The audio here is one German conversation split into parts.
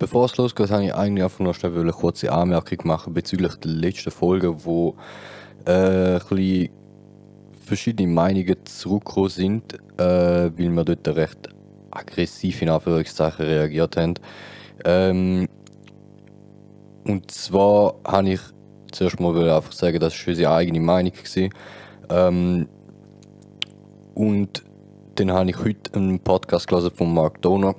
Bevor es losgeht, habe ich eigentlich einfach noch schnell eine kurze Anmerkung machen bezüglich der letzten Folge, wo äh, ein verschiedene Meinungen zurückgekommen sind, äh, weil wir dort recht aggressiv in Anführungszeichen reagiert haben. Ähm, und zwar habe ich zuerst mal einfach sagen, das war unsere eigene Meinung. Gewesen. Ähm, und dann habe ich heute einen Podcast gelesen von Mark Donner.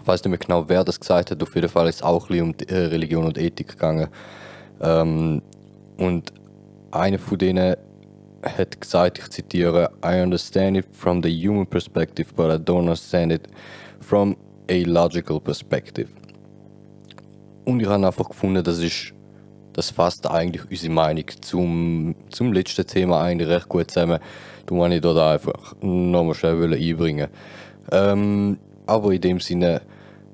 Ich weiß nicht mehr genau, wer das gesagt hat. Auf jeden Fall ist es auch um äh, Religion und Ethik gegangen. Ähm, und einer von denen hat gesagt, ich zitiere, I understand it from the human perspective, but I don't understand it from a logical perspective. Und ich habe einfach gefunden, das ist das fasst eigentlich unsere Meinung zum, zum letzten Thema eigentlich recht gut zusammen. Du wollte ich dort einfach nochmal schnell einbringen. Ähm, aber in dem Sinne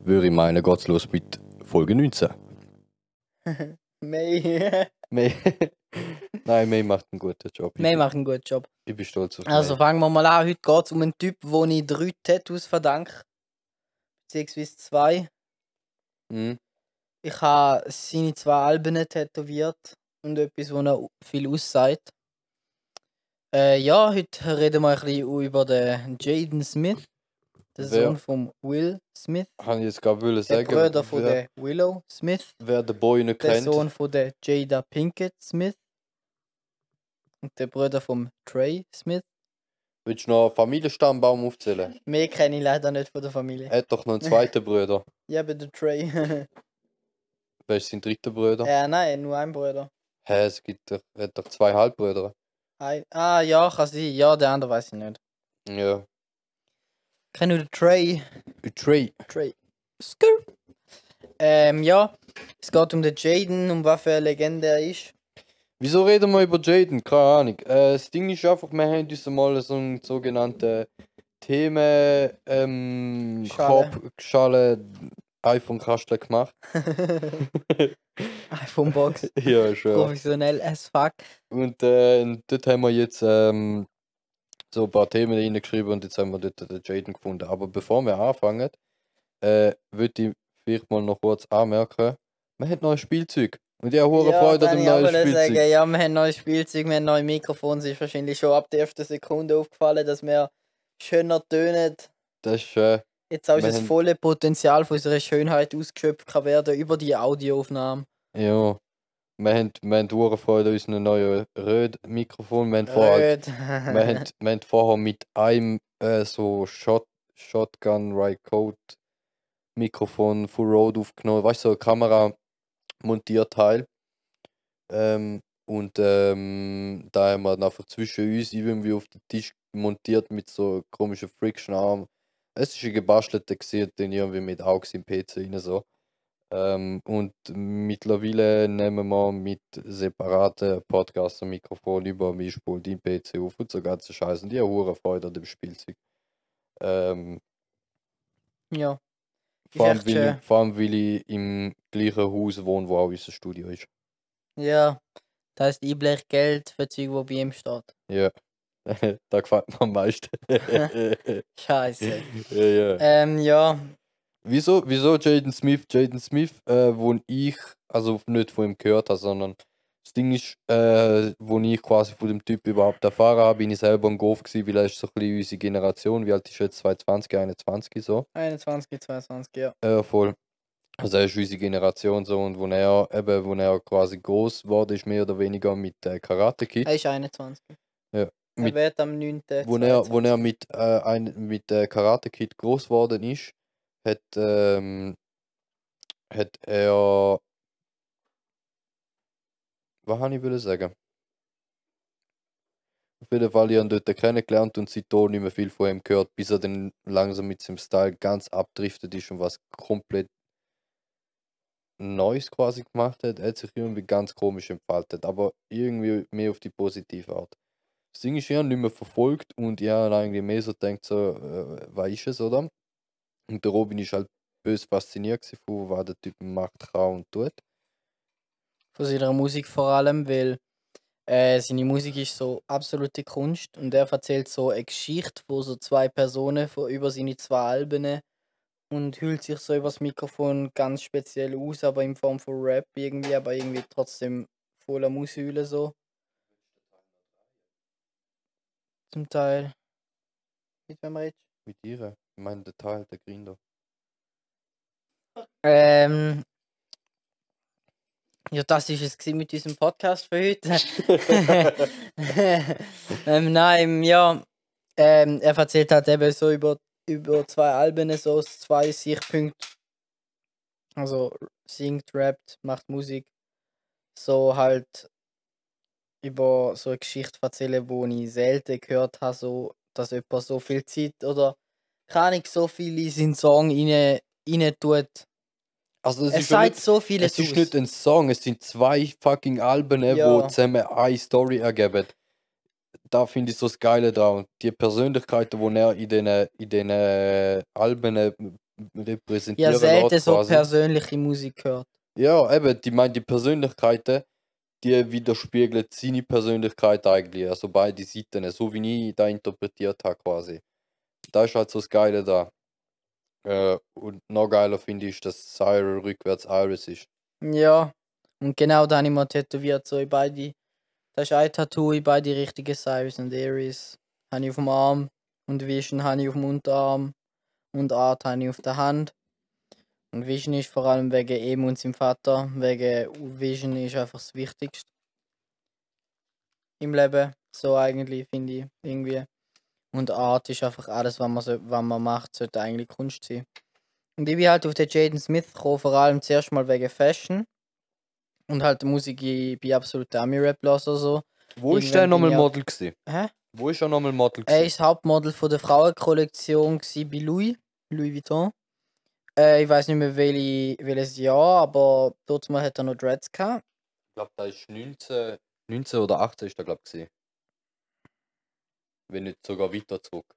würde ich meinen, geht's los mit Folge 19. May. May. Nein, May macht einen guten Job. May macht einen guten Job. Ich bin stolz auf Also May. fangen wir mal an. Heute geht es um einen Typ, wo ich drei Tattoos verdanke. Beziehungsweise zwei. Mhm. Ich habe seine zwei Alben tätowiert und etwas, wo er viel aussagt. Äh, ja, heute reden wir ein bisschen über den Jaden Smith, den Wer? Sohn von Will Smith, Habe ich jetzt gerade wollen der sagen, Bruder von wer, der Willow Smith, wer den Boy nicht der kennt. Sohn von der Jada Pinkett Smith und der Bruder von Trey Smith. Willst du noch einen Familienstammbaum aufzählen? Mehr kenne ich leider nicht von der Familie. Er hat doch noch einen zweiten Bruder. Ja, bei der Trey. Wer ist sein dritter Bruder? ja, nein, nur ein Bruder. Hä, es gibt doch, er hat doch zwei Halbbrüder. Ein, ah, ja, kann sein. Ja, der andere weiß ich nicht. Ja. Kenne nur den Trey. Trey. Trey. Skr. Ähm, ja. Es geht um den Jaden, um was für eine Legende er ist. Wieso reden wir über Jaden? Keine Ahnung. Äh, das Ding ist einfach, wir haben uns mal so einen sogenannten Themen ähm, Schale. Schale iPhone-Kasten gemacht. iPhone Box. ja, schon. Professionell as fuck. Und äh, dort haben wir jetzt ähm, so ein paar Themen reingeschrieben und jetzt haben wir dort den Jaden gefunden. Aber bevor wir anfangen, äh, würde ich vielleicht mal noch kurz anmerken, wir haben neues Spielzeug. Und ich habe hohe Freude an dem neuen Spielzeug. sagen, ja, wir haben neues Spielzeug, wir haben neue Mikrofone. Es ist wahrscheinlich schon ab der ersten Sekunde aufgefallen, dass wir schöner tönen. Das ist äh, Jetzt auch das volle Potenzial von unserer Schönheit ausgeschöpft kann werden über die Audioaufnahme. Ja. Wir haben, wir haben hohe Freude an unserem neuen Röd-Mikrofon. Wir haben vorher Röd. wir haben, wir haben vorher mit einem äh, so Shot, Shotgun Right Code Mikrofon Full Road aufgenommen, weißt du, so Kamera Montierteil. Ähm, und ähm, da haben wir dann einfach zwischen uns irgendwie auf den Tisch montiert mit so komischen Friction-Arm. Es ist ein gebastelter gesehen, den irgendwie mit AUX im PC rein so. Ähm, und mittlerweile nehmen wir mit separaten Podcaster-Mikrofon über Mischpult dein PC auf und so ganze Scheiße. Und ich habe hure Freude an dem Spielzeug. Ähm, ja. vor, allem, weil ich, vor allem, weil ich im gleichen Haus wohne, wo auch unser Studio ist. Ja. Das heißt, ich blech Geld für Zeug, wo bei ihm steht. Ja. da gefällt mir am meisten. Scheiße. ja, ja. ähm, ja. Wieso, wieso Jaden Smith? Jaden Smith, äh, wo ich, also nicht von ihm gehört habe, sondern das Ding ist, äh, wo ich quasi von dem Typ überhaupt erfahren habe, bin ich selber ein Golf gewesen, weil er ist so ein bisschen unsere Generation. Wie alt ist er jetzt? 22, 21 so? 21, 22, ja. Ja, voll. Also er ist unsere Generation so und wo er eben, wo er quasi groß wurde, ist mehr oder weniger mit äh, Karate Kid. Er ist 21. Er Mit- wird am 9. wo er, wo er mit, äh, ein, mit äh, Karate Kid groß geworden ist, hat, ähm, hat er. Was habe ich will sagen? Auf jeden Fall, ich habe ihn dort kennengelernt und seitdem nicht mehr viel von ihm gehört, bis er dann langsam mit seinem Style ganz abdriftet ist und was komplett Neues quasi gemacht hat. Er hat sich irgendwie ganz komisch entfaltet, aber irgendwie mehr auf die positive Art. Das Ding ist, ich habe nicht mehr verfolgt und ich habe eigentlich mehr so gedacht, so, äh, was ist es, oder? Und der Robin ist halt bös fasziniert von was der Typ macht, kann und tut. Von seiner Musik vor allem, weil äh, seine Musik ist so absolute Kunst und er erzählt so eine Geschichte, wo so zwei Personen von über seine zwei Alben und hüllt sich so übers Mikrofon ganz speziell aus, aber in Form von Rap irgendwie, aber irgendwie trotzdem voll am Ausheulen so. Zum Teil. Mit wem redest Mit ihr? Ich meine, der Teil, der Grinder. Ähm. Ja, das ist es mit diesem Podcast für heute. ähm, nein, ja. Ähm, er erzählt halt eben so über, über zwei Alben, so aus zwei Sichtpunkten. Also singt, rappt, macht Musik. So halt über so eine Geschichte erzählen, wo ich selten gehört habe, so, dass jemand so viel Zeit oder kann ich so viel in seinen Song rein, rein tut. Also, es ist, sagt nicht, so vieles es ist aus. nicht ein Song, es sind zwei fucking Alben, die Ja. zusammen eine Story ergeben. Da finde ich so das Geile dran. Und die Persönlichkeiten, die er in diesen in den Alben äh, repräsentieren Ja, selten so persönliche Musik gehört. Ja, eben, die meinen die Persönlichkeiten, die widerspiegeln seine Persönlichkeit eigentlich. Also beide Seiten, so wie ich da interpretiert habe quasi. Da ist halt so das Geile da. Äh, und noch geiler finde ich, dass Cyril rückwärts Iris ist. Ja. Und genau da habe ich mal tätowiert, so in beide. Das ist ein Tattoo in beide richtigen Cyrus und Aries. Habe ich auf dem Arm und Vision habe ich auf dem Unterarm und Art habe ich auf der Hand. Und Vision ist vor allem wegen ihm und seinem Vater. Wegen Vision ist einfach das Wichtigste. Im Leben. So eigentlich, finde ich. Irgendwie. Und Art ist einfach alles, was man, so, was man macht, sollte eigentlich Kunst sein. Und ich bin halt auf den Jaden Smith gekommen, vor allem zuerst mal wegen Fashion. Und halt die Musik, ich bin absolut Ami-Rap oder so. Wo ist der nochmal auch- Model gewesen? Hä? Wo ist er nochmal Model Er gewesen? ist Hauptmodel von der Frauenkollektion bei Louis, Louis Vuitton. Äh, ich weiß nicht mehr welche, welches Jahr, aber dort mal hat er noch Dreads gehabt. Ich glaube, da ist 19, 19 oder 18 ist der, glaube ich. Wenn nicht sogar weiter zurück.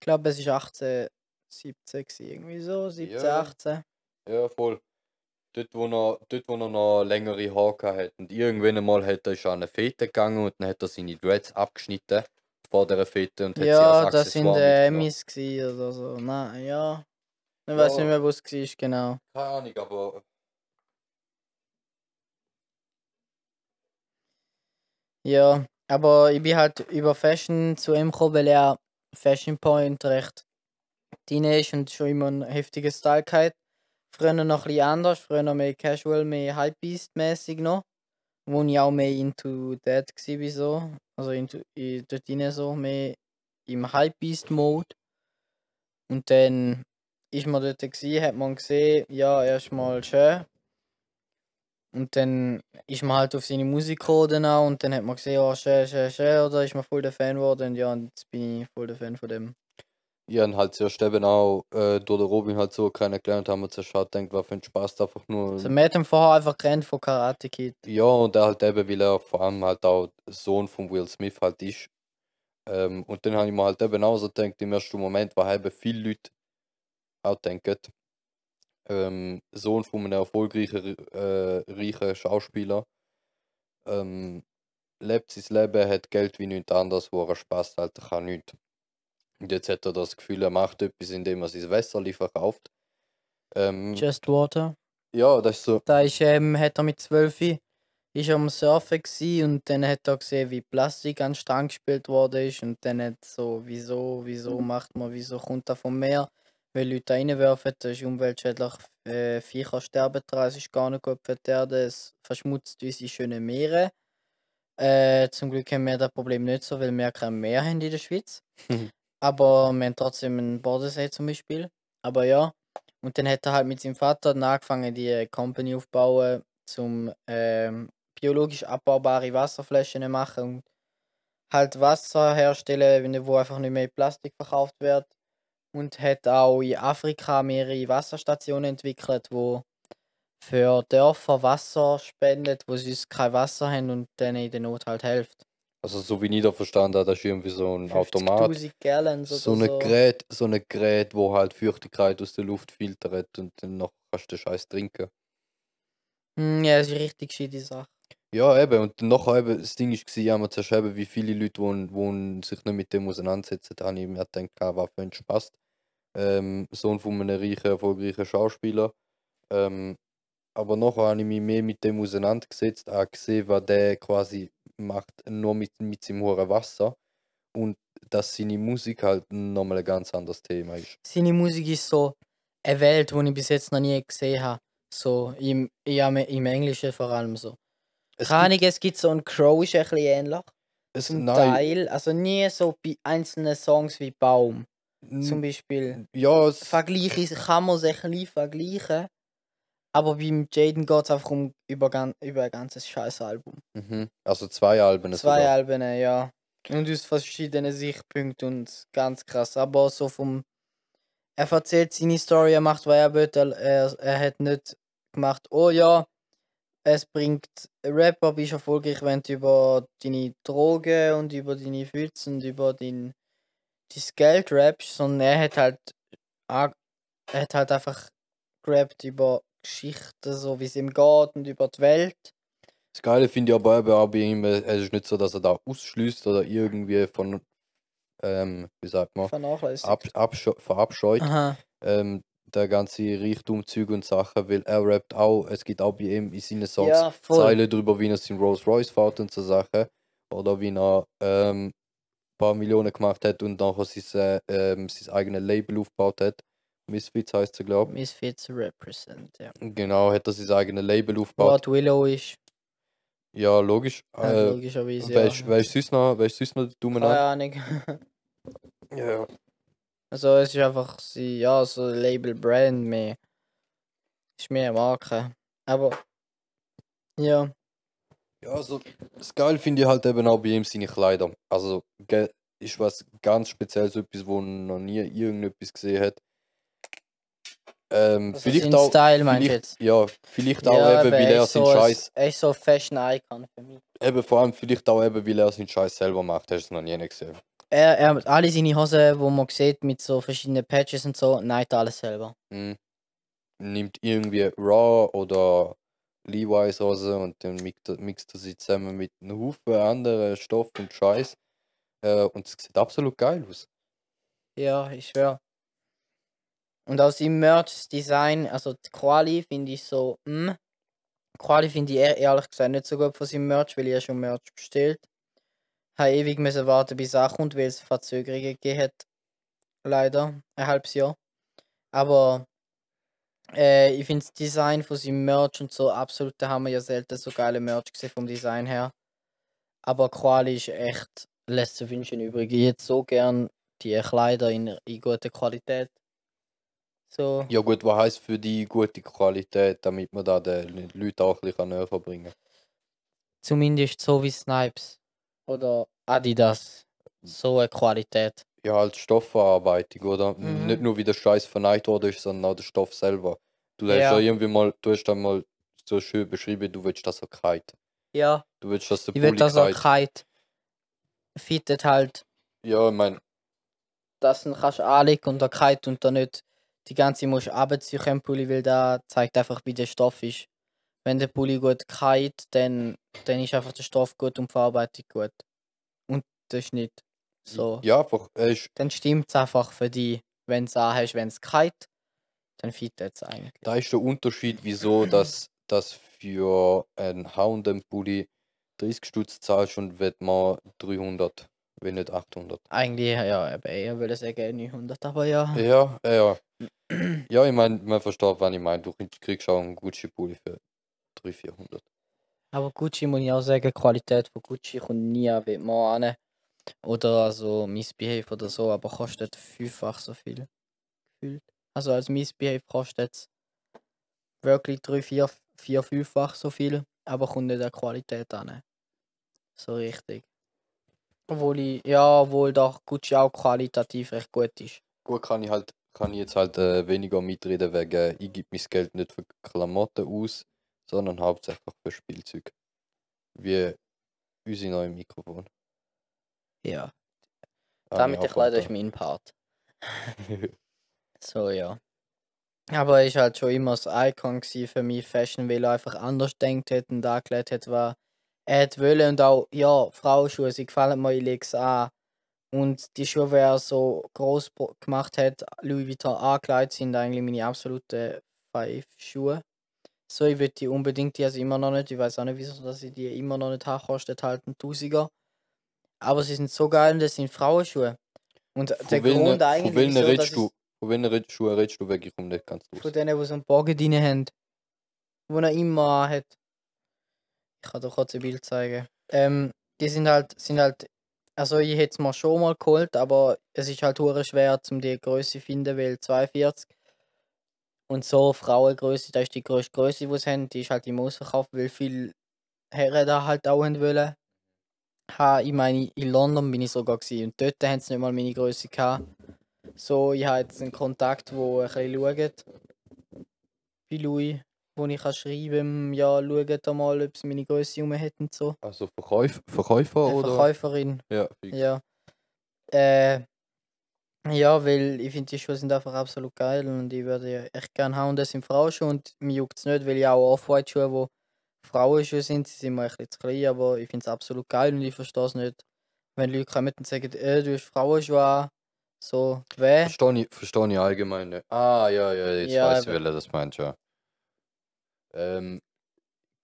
Ich glaube, es ist 18, 17 gsi, irgendwie so, 17, Ja. 18. Ja, voll. Dort, wo er, dort, wo er noch längere Haare hat. Und irgendwann einmal hat er er an eine Fete gegangen und dann hat er seine Dreads abgeschnitten vor dieser Fete und hat sie Ja, als das sind Accessoire äh, mitgenommen. Emmys oder so. Nein, ja. Ich weiß Ja. nicht mehr, wo es war, genau. Keine Ahnung, aber Ja, aber ich bin halt über Fashion zu ihm gekommen, weil er Fashion Point recht drin ist und schon immer einen heftigen Style gehabt. Früher noch ein bisschen anders, früher mehr casual, mehr Hypebeast-mäßig noch. Wo ich auch mehr into that war so. Also into, i- dort drin so, mehr im Hypebeast-Mode. Und dann ist man dort gewesen, hat man gesehen, ja, erstmal schön. Und dann ist man halt auf seine Musik gekommen dann auch und dann hat man gesehen, oh, schön, schön, schön, oder ist man voll der Fan geworden und ja, und jetzt bin ich voll der Fan von dem. ich habe halt zuerst eben auch äh, durch den Robin halt so kennengelernt, haben wir zuerst halt gedacht, was für ein Spaß einfach nur. Also wir haben vorher einfach gerannt von Karate Kid. Ja, und er halt eben, weil er vor allem halt auch Sohn von Will Smith halt ist. Ähm, und dann habe ich mir halt eben auch so gedacht, im ersten Moment, was eben viele Leute auch denken, ähm, Sohn von einem erfolgreichen, äh, reichen Schauspieler, ähm, lebt sein Leben, hat Geld wie nichts anderes, wo er Spaß halt kann nichts. Und jetzt hat er das Gefühl, er macht etwas, indem er sein Wasser verkauft. Ähm, Just Water. ja, das ist so. Da ist, ähm, hat er mit 12 ist er am Surfen und dann hat er gesehen, wie Plastik an den Strand gespielt worden ist und dann hat so, wieso, wieso macht man, wieso kommt das vom Meer? Weil Leute reinwerfen, das ist umweltschädlich, äh, Viecher sterben dran, es ist gar nicht gut für die Erde, es verschmutzt unsere schönen Meere. Äh, zum Glück haben wir das Problem nicht so, weil wir kein Meer haben in der Schweiz. Aber wir haben trotzdem einen Bodensee zum Beispiel. Aber ja. Und dann hat er halt mit seinem Vater angefangen, die Company aufzubauen, zum ähm, biologisch abbaubare Wasserflaschen zu machen und halt Wasser herstellen, wo einfach nicht mehr Plastik verkauft wird. Und hat auch in Afrika mehrere Wasserstationen entwickelt, wo für Dörfer Wasser spendet, wo sie kein Wasser haben und denen in der Not halt hilft. Also, so wie ich da verstanden habe, das ist irgendwie so ein Automat. 50.000 Gallons So so. ein Gerät, so ein Gerät, wo halt Feuchtigkeit aus der Luft filtert und dann noch kannst du den Scheiß trinken. Hm, ja, das ist eine richtig gescheite Sache. Ja, eben. Und nachher eben, das Ding war, man zuerst eben, wie viele Leute, die, die sich nicht mit dem auseinandersetzen, da habe ich mir gedacht, was für ein Spaß. ähm, Sohn von einem reichen, erfolgreichen Schauspieler. Ähm, aber nachher habe ich mich mehr mit dem auseinandergesetzt, auch gesehen, was der quasi macht, nur mit, mit seinem hohen Wasser. Und dass seine Musik halt nochmal ein ganz anderes Thema ist. Seine Musik ist so eine Welt, die ich bis jetzt noch nie gesehen habe. So im, im Englischen vor allem so. Es Keine gibt- so ein Crow, ist ein bisschen ähnlich. es, Zum nein, Teil. Also nie so bei einzelnen Songs wie Baum. Zum n- Beispiel. ja, es, Vergleiche kann man sich ein bisschen vergleichen. Aber beim Jaden geht es einfach um über, über ein ganzes scheiß Album. mhm. also zwei Alben. Zwei sogar. Alben, ja. Und aus verschiedenen Sichtpunkten und ganz krass. Aber so vom. Er erzählt seine Story, er macht, was er will. Er, er hat nicht gemacht, oh ja, es bringt Rapper, bist erfolgreich, wenn du über deine Drogen und über deine Füße und über dein, dein Geld rappst, sondern er hat halt. Er hat halt einfach gerappt über Geschichten, so wie es ihm geht und über die Welt. Das Geile finde ich aber bei ihm, es ist nicht so, dass er da ausschließt oder irgendwie von, ähm, wie sagt man, ab, absche- verabscheut. Aha. ähm, der ganze Reichtum, Zeug und Sachen, weil er rappt auch, es gibt auch bei ihm in seinen Songs Ja. Zeilen darüber, wie er sein Rolls Royce fährt und so Sachen. Oder wie er ähm, ein paar Millionen gemacht hat und nachher sein, äh, ähm, sein eigenes Label aufgebaut hat. Misfits heißt er, glaube Misfits represent, ja. ich. Genau, hat er sein eigenes Label aufgebaut. What Willow ist, Ja, logisch. ja, Äh, logischerweise. Ja. ist, wer ist sonst noch, sonst der Dumme Keine Ahnung. Ja. Also es ist einfach sie, ja, so ein Label Brand mehr. Ist mehr Marke. Aber ja, Ja, also das Geil finde ich halt eben auch bei ihm seine Kleider. Also ist was ganz Spezielles, etwas, wo noch nie irgendetwas gesehen hat. Ähm, Also vielleicht auch, Style meinst jetzt? ja, vielleicht auch ja, eben, weil er seinen so Scheiß, Er ist so ein Fashion Icon für mich. eben vor allem vielleicht auch eben, weil er seinen Scheiß selber macht, hast du es noch nie gesehen. Er, er alle seine Hosen, wo man sieht mit so verschiedenen Patches und so, neigt alles selber. Mhm. Nimmt irgendwie Raw oder Levi's Hose und dann mixt er, mixt er sie zusammen mit einem Haufen anderen Stoff und Scheiß. Äh, und es sieht absolut geil aus. Ja, ich schwör. Und aus dem Merch-Design, also die Quali finde ich so, hm. Quali finde ich ehr- ehrlich gesagt nicht so gut von seinem Merch, weil ich ja schon Merch bestellt. Habe ewig müssen warten, bis er kommt, weil es Verzögerungen gegeben hat. Leider. Ein halbes Jahr. Aber äh, ich finde das Design von seinem Merch und so absolut, da haben wir ja selten so geile Merch gesehen vom Design her. Aber Quali ist echt, lässt zu wünschen übrig. Ich hätte so gern die Kleider in, in guter Qualität. So. Ja gut, was heisst für die gute Qualität, damit man da den Leuten auch ein bisschen näher bringen kann? Zumindest so wie Snipes. Oder Adidas. So eine Qualität. Ja, als Stoffverarbeitung, oder? Mhm. Nicht nur wie der Scheiß verneigt worden ist, sondern auch der Stoff selber. Du hast Ja. ja irgendwie mal, du hast dann mal so schön beschrieben, du willst, dass er kite. Ja. Du willst, dass der Ich will, dass er kite. fittet halt, Ja, ich meine, dass du ihn kannst anlegen und er kite und dann nicht die ganze musst können, Pulli, weil da zeigt einfach, wie der Stoff ist. Wenn der Pulli gut kite, dann, dann ist einfach der Stoff gut und die Verarbeitung gut. Und der Schnitt. So. ja, einfach, ist, Dann stimmt es einfach für dich, wenn du es anhast, wenn es kite, dann fittet es eigentlich. da ist der Unterschied, wieso, dass, dass für einen H&M-Pulli 30 Stutz zahlst und wird man 300, wenn nicht 800. Eigentlich, ja, eben eher würde ich sagen 900, aber ja. Ja, ja. Ja, ich meine, man versteht, was ich meine. Du kriegst auch einen Gucci-Pulli für 300, 400. Aber Gucci muss ich auch sagen, die Qualität von Gucci kommt nie an man an. Oder also Missbehave oder so, aber kostet fünffach so viel. Gefühlt. Also als Missbehave kostet es wirklich drei, vier, vier, fünffach so viel, aber kommt nicht an Qualität an. So richtig. Obwohl ich, ja, obwohl doch Gucci auch qualitativ recht gut ist. Gut, kann ich halt, kann ich jetzt halt äh, weniger mitreden, wegen ich gebe mein Geld nicht für Klamotten aus, sondern hauptsächlich für Spielzeug. Wie unsere neue Mikrofon. Ja. Ah, Damit ich leider ist mein Part. So, ja. Aber er ist halt schon immer das Icon für mich, Fashion, weil er einfach anders denkt hat und angelegt hat, was er hätte wollen. Und auch, ja, Frauenschuhe, sie gefallen mir, ich lege es an. Und die Schuhe, die er so groß gemacht hat, Louis Vuitton angelegt, sind eigentlich meine absoluten five Schuhe. So, ich würde die unbedingt, die also immer noch nicht, ich weiß auch nicht, wieso dass ich die immer noch nicht habe, kostet halt ein Tausiger. Aber sie sind so geil und das sind Frauenschuhe. Und Von der welchen, Grund von eigentlich, welchen wieso, dass redest du? Von welchen Schuhen redest du wirklich um nicht ganz von raus? denen, die so einen Bogen drin haben. Wo er immer hat. Ich kann dir kurz ein Bild zeigen. Ähm, die sind halt, sind halt, also ich hätte es mir schon mal geholt, aber es ist halt hure schwer, um die Größe zu finden, weil 42 und so Frauengröße, das ist die größte Größe, die sie haben, die ist halt im Ausverkauf, weil viele Herren da halt auch haben wollen. Ha, ich meine, in London bin ich sogar gewesen, und dort haben sie nicht mal meine Größe gehabt. So, ich habe jetzt einen Kontakt, der ein bisschen schaut. Bei Louis, wo ich kann schreiben ja, schaut da mal, ob sie meine Größe rum hat und so. Also Verkäuf, Verkäufer Eine oder? Verkäuferin, Ja, fix. ja. Äh, ja, weil ich finde, die Schuhe sind einfach absolut geil und ich würde ja echt gerne haben. Und das sind Frauenschuhe und mir juckt es nicht, weil ich auch Off-White-Schuhe, wo Frauenschuhe sind, sie sind mir ein bisschen zu klein, aber ich finde es absolut geil und ich verstehe es nicht, wenn Leute kommen und sagen, äh, du hast Frauenschuhe an. So, wer? Verstehe ich, verstehe ich allgemein nicht. Ah, ja, ja, jetzt Ja, weiß ich, eben. welcher das meinst, ja. Ähm,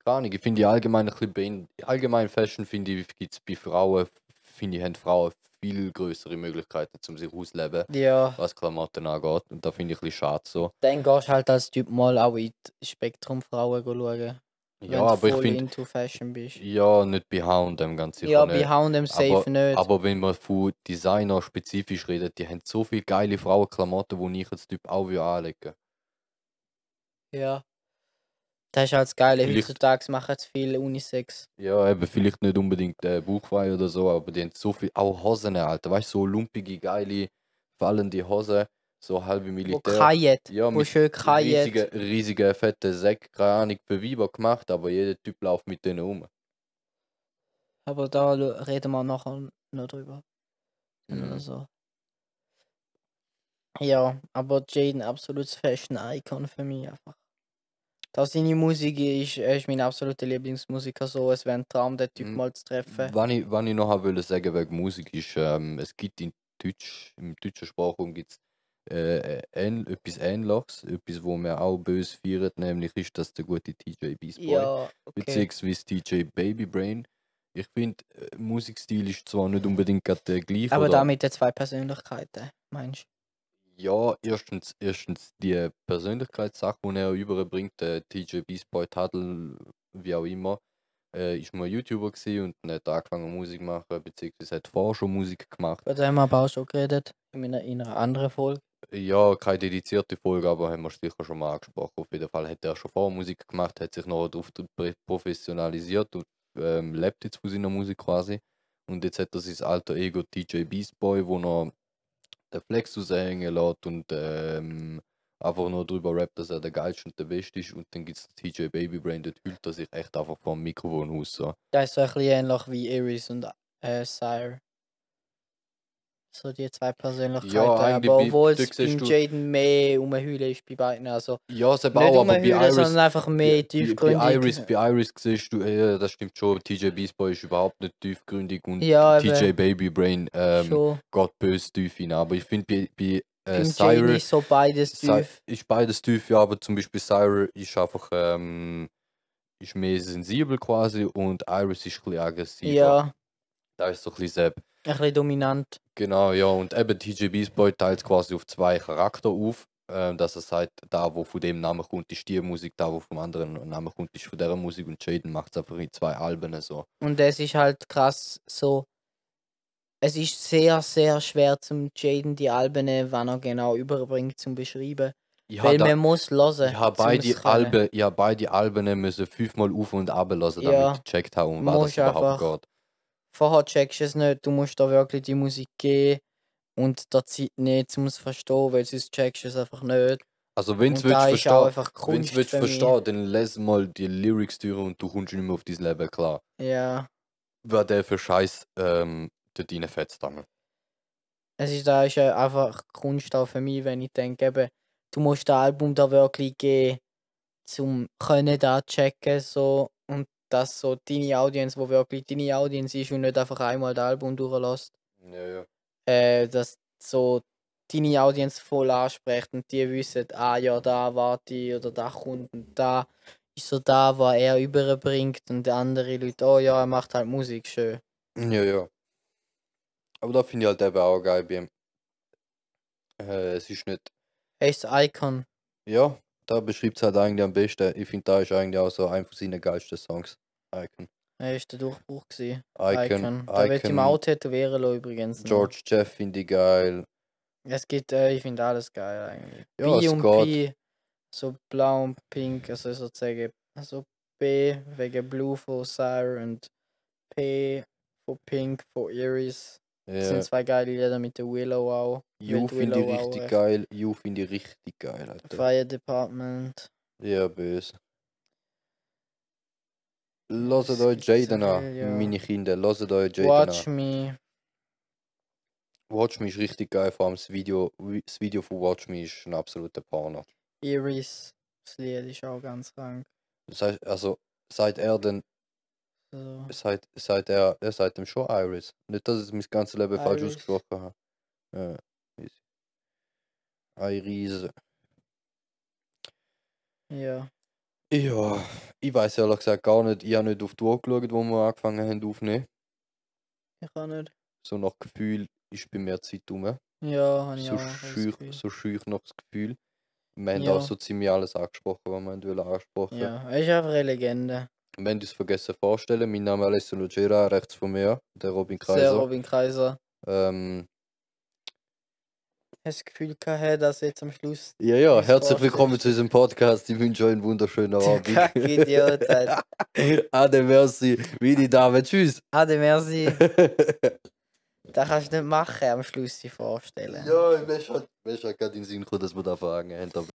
keine Ahnung, ich finde die allgemein ein bisschen allgemein Fashion finde ich, gibt es bei Frauen, finde ich, haben Frauen viel größere Möglichkeiten, um sich auszuleben, Ja, was Klamotten angeht. Und da finde ich ein bisschen schade so. dann gehst du halt als Typ mal auch in die Spektrum Frauen schauen. wenn Ja, du aber ich finde, into Fashion bist. ja, nicht bei H&M ganz sicher Ja, nicht. bei H&M safe nicht. Aber wenn man von Designer spezifisch redet, die haben so viele geile Frauenklamotten, die ich als Typ auch anlegen Ja. Das ist halt das Geile. Vielleicht- Heutzutage machen es viele Unisex. Ja, eben vielleicht nicht unbedingt äh, bauchfrei oder so, aber die haben so viel, auch Hosen, Alter, weißt du, so lumpige, geile, fallende Hosen, so halbe Wo Militär. kajet. Ja, wo mit schön kajet. riesige, riesige, fette Säcke, keine Ahnung, für Weiber gemacht, aber jeder Typ läuft mit denen um. Aber da lo- reden wir nachher noch drüber. Mhm. Oder so. Ja, aber Jaden absolutes Fashion-Icon für mich einfach. Da seine Musik ist, ist mein absoluter Lieblingsmusiker, so es wäre ein Traum, den Typ Mhm. mal zu treffen. Was ich, was ich noch wollte sagen wegen Musik ist, ähm, es gibt in Deutsch, im deutschen Sprachraum gibt es äh, ähn, etwas Ähnliches, etwas, wo man auch böse feiert, nämlich ist das der gute TJ Beast Boy. Ja, okay. beziehungsweise DJ Baby Brain. Ich finde, äh, Musikstil ist zwar nicht unbedingt gerade der gleiche. Aber oder, da mit den zwei Persönlichkeiten, meinst du? Ja, erstens, erstens die Persönlichkeitssache, die er überbringt, der TJ Beast Boy Tadel, wie auch immer, äh, ist mal YouTuber gewesen und hat angefangen Musik zu machen, beziehungsweise hat vorher schon Musik gemacht. Den haben wir aber auch schon geredet. In einer, in einer anderen Folge. Ja, keine dedizierte Folge, aber haben wir sicher schon mal angesprochen. Auf jeden Fall hat er schon vorher Musik gemacht, hat sich noch darauf professionalisiert und ähm, lebt jetzt von seiner Musik quasi. Und jetzt hat er sein alter Ego DJ Beast Boy, wo er den Flex raushängen lässt und ähm, einfach nur drüber rappt, dass er der geilste und der beste ist. Und dann gibt es TJ Baby Brain, dort hüllt er sich echt einfach vom Mikrofon aus. So. Das ist so ein bisschen ähnlich wie Iris und äh, Sire. So die zwei Persönlichkeiten. eigentlich aber obwohl es beim Jaden mehr umhüllen ist bei beiden. Also Ja, es nicht auch, aber bei Iris, sondern einfach mehr Bei- tiefgründig. Bei Iris, bei Iris siehst du, ja, das stimmt schon, TJ Beast Boy ist überhaupt nicht tiefgründig und Ja, TJ. Baby Brain ähm, schon. geht böse tief hinein. Aber ich finde, bei, bei äh, Syre ist so beides tief. ist beides tief, ja, aber zum Beispiel Syre ist einfach ähm, ist mehr sensibel quasi und Iris ist ein bisschen aggressiver. Ja, Da ist so ein bisschen. Ein bisschen dominant. Genau, ja, und eben TJ Beast Boy teilt es quasi auf zwei Charakter auf. Ähm, dass er sagt, da wo von dem Namen kommt, ist die Musik, da wo vom anderen Namen kommt, ist von der Musik und Jaden macht es einfach in zwei Alben so. Und es ist halt krass so. Es ist sehr, sehr schwer zum Jaden die Alben, wann er genau überbringt, zum beschreiben. Ich Weil habe man muss hören. ich hab zum beide es. Alben, ich hab beide Alben müssen fünfmal auf und ab lassen, damit Ja, ich gecheckt habe, um was das überhaupt geht. Vorher checkst du es nicht, du musst da wirklich die Musik geben und der Zeit nicht, um es zu verstehen, weil sonst checkst du es einfach nicht. Also wenn du da verstehen, willst verstehen, dann les mal die Lyrics durch und du kommst nicht mehr auf dein Leben klar. Ja, Was der für Scheiß ähm, dort reinfetzt dann. es ist da ist einfach Kunst auch für mich, wenn ich denke, eben, du musst das Album da wirklich geben, zum können da checken so dass so deine Audience, wo wirklich deine Audience ist und nicht einfach einmal das Album durchlässt. Ja, ja. äh, dass so deine Audience voll anspricht und die wissen, ah ja, da warte ich oder da kommt und da ist so da, was er überbringt und andere Leute, oh ja, er macht halt Musik schön. Ja, ja. Aber da finde ich halt eben auch geil bei ihm. Äh, es ist nicht. Er ist ein Icon. Ja, da beschreibt es halt eigentlich am besten. Ich finde, da ist eigentlich auch so einer von seinen geilsten Songs. Icon. Er ist der Durchbruch gewesen. Icon, Da wird ihm Icon, auch tätowieren lassen, übrigens. noch. George Jeff finde ich geil. Es gibt, äh, ich finde alles geil eigentlich. Ja, B und geht. P, so blau und pink, also sozusagen, also B wegen Blue von Sire und P von Pink von Iris. Das Ja. sind zwei geile Lieder mit der Willow auch. You finde ich richtig recht. geil. You finde ich richtig geil, Alter. Fire Department. Ja, böse. Loset euch Jaden an, meine Kinder. Loset euch Jaden Watch an. Me. Watch Me ist richtig geil, vor allem das Video, das Video von Watch Me ist ein absoluter Porno. Iris. Das Lied ist auch ganz krank. Das heißt, also, seit er denn, So. seit, seit er, er sagt dem schon Iris. Nicht, dass ich mein ganzes Leben falsch Iris. ausgesprochen habe. Ja. Iris. Ja. Ja, ich weiß ehrlich gesagt gar nicht, ich habe nicht auf die Uhr geschaut, wo wir angefangen haben aufzunehmen. Ich kann nicht. So nach Gefühl ist bei mir Zeit rum. Ja, habe ich So auch. schüch, so schüch noch das Gefühl. Wir haben Ja. auch so ziemlich alles angesprochen, was wir wollen angesprochen. Ja, er ist einfach eine Legende. Wir haben uns vergessen vorzustellen. Mein Name ist Alessio Lugera, rechts von mir, der Robin Sehr Kaiser. Robin Kaiser. Ähm, Hast das Gefühl gehabt, dass jetzt am Schluss ja, ja, herzlich willkommen zu unserem Podcast. Ich wünsche euch einen wunderschönen Abend. Alter. Ade, merci. Meine Damen, tschüss. Ade, merci. Das kannst du nicht machen, am Schluss sich vorstellen. ja, ich bin schon, gerade in den Sinn gekommen, dass wir da fragen haben.